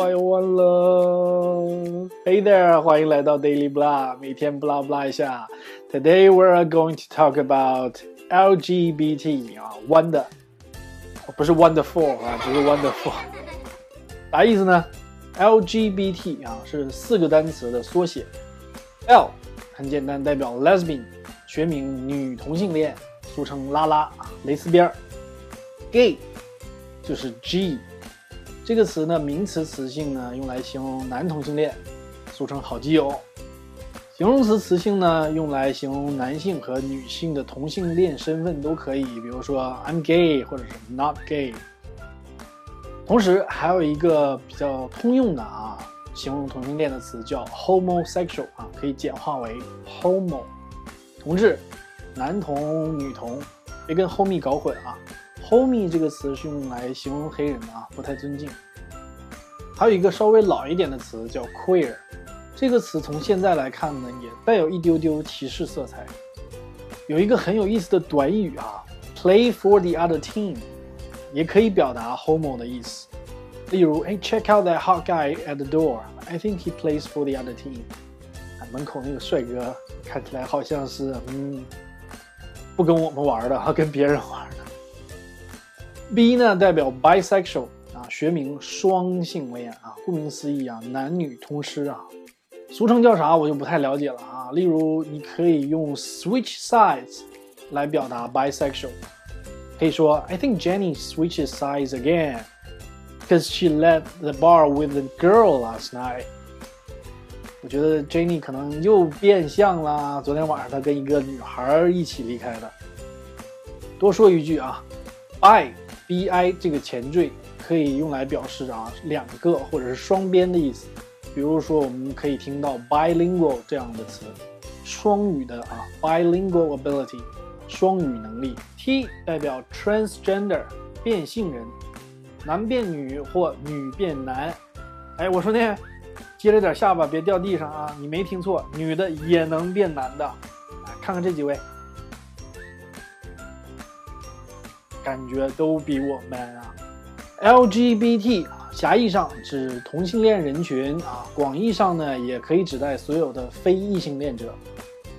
拜完了。Hey there，欢迎来到 Daily Blah，每天 blah blah 一下。Today we are going to talk about LGBT 啊，wonder，不是 wonderful 啊，只是 wonderful。啥意思呢？LGBT 啊是四个单词的缩写。L 很简单，代表 lesbian，学名女同性恋，俗称拉拉，蕾丝边儿。Gay 就是 G。这个词呢，名词词性呢，用来形容男同性恋，俗称好基友；形容词词性呢，用来形容男性和女性的同性恋身份都可以，比如说 I'm gay 或者是 not gay。同时还有一个比较通用的啊，形容同性恋的词叫 homosexual 啊，可以简化为 homo，同志，男同女同，别跟 homie 搞混啊。Homie 这个词是用来形容黑人的啊，不太尊敬。还有一个稍微老一点的词叫 queer，这个词从现在来看呢，也带有一丢丢歧视色彩。有一个很有意思的短语啊，play for the other team，也可以表达 homo 的意思。例如，哎，check out that hot guy at the door，I think he plays for the other team。门口那个帅哥看起来好像是嗯，不跟我们玩的，哈，跟别人玩。B 呢代表 bisexual 啊，学名双性恋啊，顾名思义啊，男女通吃啊，俗称叫啥我就不太了解了啊。例如，你可以用 switch sides 来表达 bisexual，可以说 I think Jenny switches sides again because she left the bar with the girl last night。我觉得 Jenny 可能又变相了，昨天晚上她跟一个女孩一起离开的。多说一句啊，bi。Bi 这个前缀可以用来表示啊两个或者是双边的意思，比如说我们可以听到 bilingual 这样的词，双语的啊 bilingual ability 双语能力。T 代表 transgender 变性人，男变女或女变男。哎，我说那接着点下巴别掉地上啊，你没听错，女的也能变男的。来看看这几位。感觉都比我 man 啊！LGBT 啊狭义上指同性恋人群啊，广义上呢也可以指代所有的非异性恋者。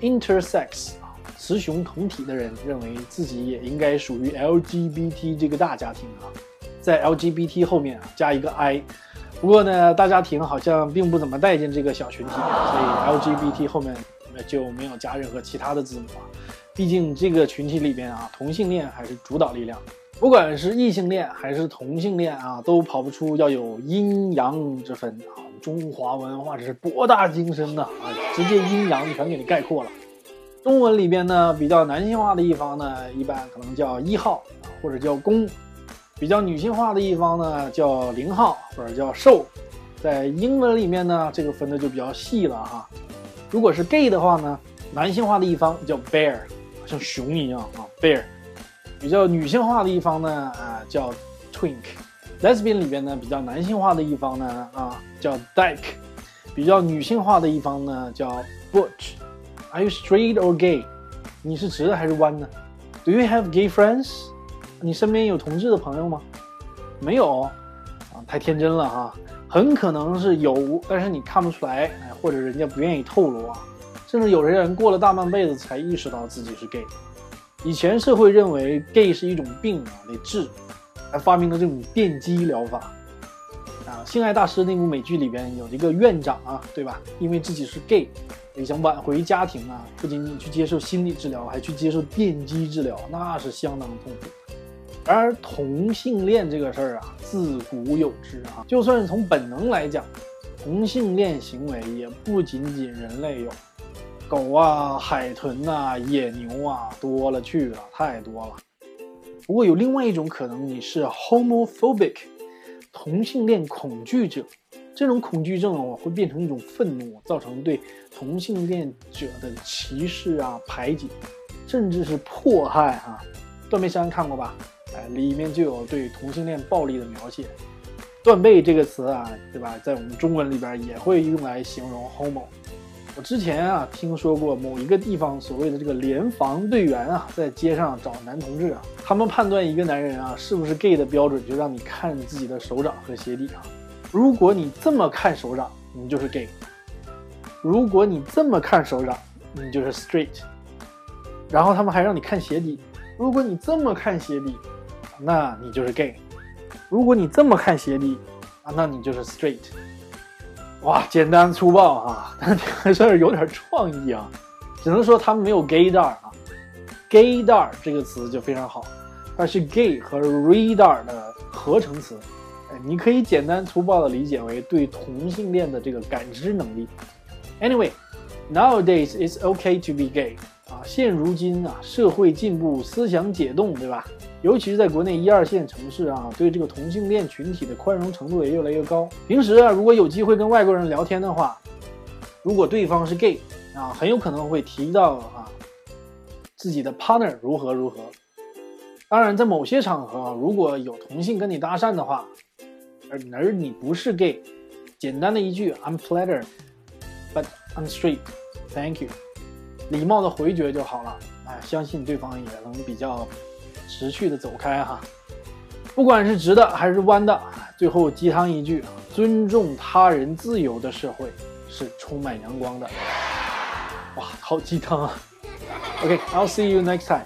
Intersex 啊，雌雄同体的人认为自己也应该属于 LGBT 这个大家庭啊，在 LGBT 后面啊加一个 I。不过呢，大家庭好像并不怎么待见这个小群体，所以 LGBT 后面就没有加任何其他的字母啊。毕竟这个群体里边啊，同性恋还是主导力量。不管是异性恋还是同性恋啊，都跑不出要有阴阳之分啊。中华文化这是博大精深呐啊，直接阴阳全给你概括了。中文里边呢，比较男性化的一方呢，一般可能叫一号或者叫公；比较女性化的一方呢，叫零号或者叫受。在英文里面呢，这个分的就比较细了哈。如果是 gay 的话呢，男性化的一方叫 bear。像熊一样啊，bear，比较女性化的一方呢啊叫 twink，lesbian 里边呢比较男性化的一方呢啊叫 dyke，比较女性化的一方呢叫 butch。Are you straight or gay？你是直的还是弯的？Do you have gay friends？你身边有同志的朋友吗？没有啊，太天真了哈，很可能是有，但是你看不出来，或者人家不愿意透露啊。甚至有些人过了大半辈子才意识到自己是 gay。以前社会认为 gay 是一种病啊，得治，还发明了这种电击疗法。啊，性爱大师那部美剧里边有一个院长啊，对吧？因为自己是 gay，也想挽回家庭啊，不仅仅去接受心理治疗，还去接受电击治疗，那是相当痛苦。然而同性恋这个事儿啊，自古有之啊，就算是从本能来讲，同性恋行为也不仅仅人类有。狗啊，海豚呐，野牛啊，多了去了，太多了。不过有另外一种可能，你是 homophobic，同性恋恐惧者。这种恐惧症啊，会变成一种愤怒，造成对同性恋者的歧视啊、排挤，甚至是迫害啊。断背山看过吧？哎，里面就有对同性恋暴力的描写。断背这个词啊，对吧？在我们中文里边也会用来形容 homo。我之前啊听说过某一个地方所谓的这个联防队员啊，在街上找男同志啊，他们判断一个男人啊是不是 gay 的标准，就让你看自己的手掌和鞋底啊。如果你这么看手掌，你就是 gay；如果你这么看手掌，你就是 straight。然后他们还让你看鞋底，如果你这么看鞋底，那你就是 gay；如果你这么看鞋底，啊，那你就是 straight。哇，简单粗暴啊，但还算是有点创意啊。只能说他们没有 gaydar 啊，gaydar 这个词就非常好，它是 gay 和 radar 的合成词。哎，你可以简单粗暴的理解为对同性恋的这个感知能力。Anyway，nowadays it's okay to be gay 现如今啊，社会进步，思想解冻，对吧？尤其是在国内一二线城市啊，对这个同性恋群体的宽容程度也越来越高。平时啊，如果有机会跟外国人聊天的话，如果对方是 gay 啊，很有可能会提到啊自己的 partner 如何如何。当然，在某些场合啊，如果有同性跟你搭讪的话，而而你不是 gay，简单的一句 I'm flattered，but I'm straight，thank you，礼貌的回绝就好了。哎，相信对方也能比较识趣的走开哈。不管是直的还是弯的，最后鸡汤一句：尊重他人自由的社会是充满阳光的。哇，好鸡汤啊！OK，I'll see you next time.